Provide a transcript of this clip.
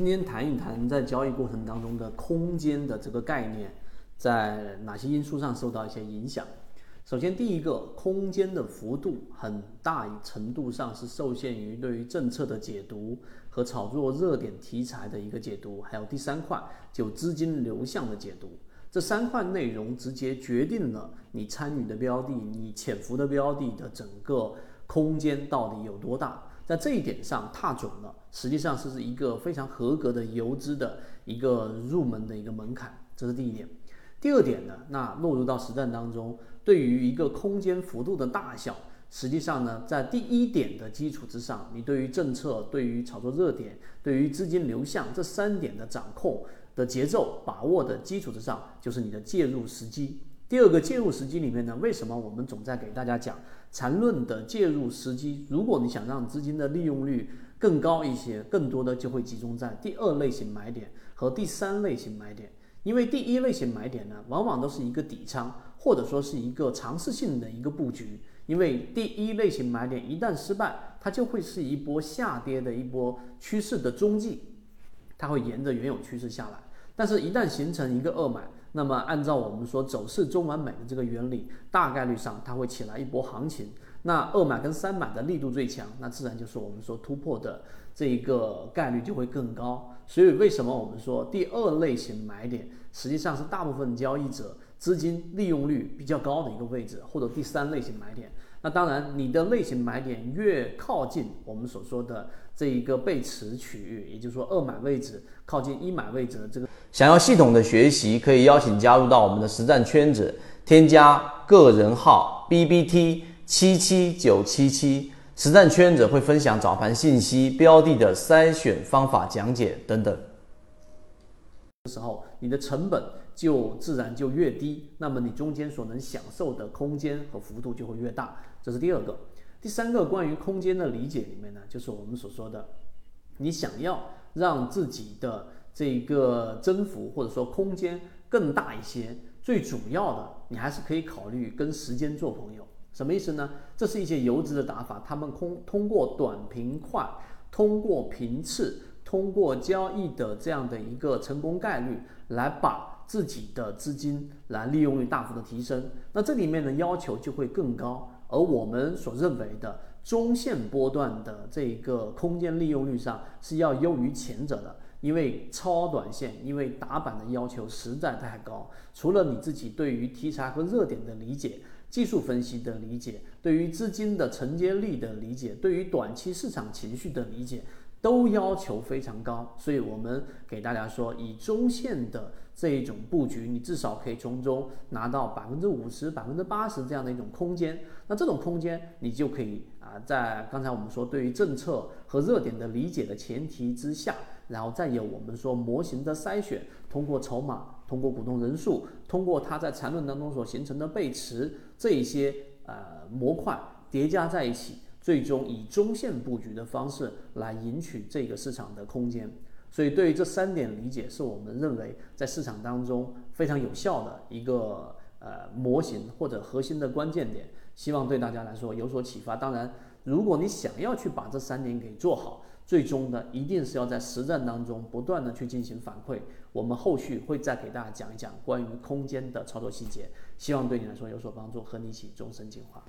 今天谈一谈在交易过程当中的空间的这个概念，在哪些因素上受到一些影响？首先，第一个，空间的幅度很大程度上是受限于对于政策的解读和炒作热点题材的一个解读，还有第三块就资金流向的解读。这三块内容直接决定了你参与的标的、你潜伏的标的的整个空间到底有多大。在这一点上踏准了，实际上是一个非常合格的游资的一个入门的一个门槛，这是第一点。第二点呢，那落入到实战当中，对于一个空间幅度的大小，实际上呢，在第一点的基础之上，你对于政策、对于炒作热点、对于资金流向这三点的掌控的节奏把握的基础之上，就是你的介入时机。第二个介入时机里面呢，为什么我们总在给大家讲缠论的介入时机？如果你想让资金的利用率更高一些，更多的就会集中在第二类型买点和第三类型买点。因为第一类型买点呢，往往都是一个底仓，或者说是一个尝试性的一个布局。因为第一类型买点一旦失败，它就会是一波下跌的一波趋势的踪迹，它会沿着原有趋势下来。但是，一旦形成一个二买，那么，按照我们说走势中完美的这个原理，大概率上它会起来一波行情。那二买跟三买的力度最强，那自然就是我们说突破的这一个概率就会更高。所以，为什么我们说第二类型买点实际上是大部分交易者资金利用率比较高的一个位置，或者第三类型买点？那当然，你的类型买点越靠近我们所说的这一个背驰区域，也就是说二买位置靠近一买位置的这个。想要系统的学习，可以邀请加入到我们的实战圈子，添加个人号 B B T 七七九七七，实战圈子会分享早盘信息、标的的筛选方法讲解等等。时候，你的成本就自然就越低，那么你中间所能享受的空间和幅度就会越大。这是第二个，第三个关于空间的理解里面呢，就是我们所说的，你想要让自己的。这个增幅或者说空间更大一些，最主要的你还是可以考虑跟时间做朋友，什么意思呢？这是一些游资的打法，他们空通过短平快，通过频次，通过交易的这样的一个成功概率，来把自己的资金来利用率大幅的提升。那这里面的要求就会更高，而我们所认为的中线波段的这个空间利用率上是要优于前者的。因为超短线，因为打板的要求实在太高，除了你自己对于题材和热点的理解、技术分析的理解、对于资金的承接力的理解、对于短期市场情绪的理解，都要求非常高。所以我们给大家说，以中线的这一种布局，你至少可以从中拿到百分之五十、百分之八十这样的一种空间。那这种空间，你就可以啊，在刚才我们说对于政策和热点的理解的前提之下。然后再有我们说模型的筛选，通过筹码，通过股东人数，通过它在缠论当中所形成的背驰这一些呃模块叠加在一起，最终以中线布局的方式来赢取这个市场的空间。所以对于这三点理解，是我们认为在市场当中非常有效的一个呃模型或者核心的关键点，希望对大家来说有所启发。当然，如果你想要去把这三点给做好。最终的一定是要在实战当中不断的去进行反馈，我们后续会再给大家讲一讲关于空间的操作细节，希望对你来说有所帮助，和你一起终身进化。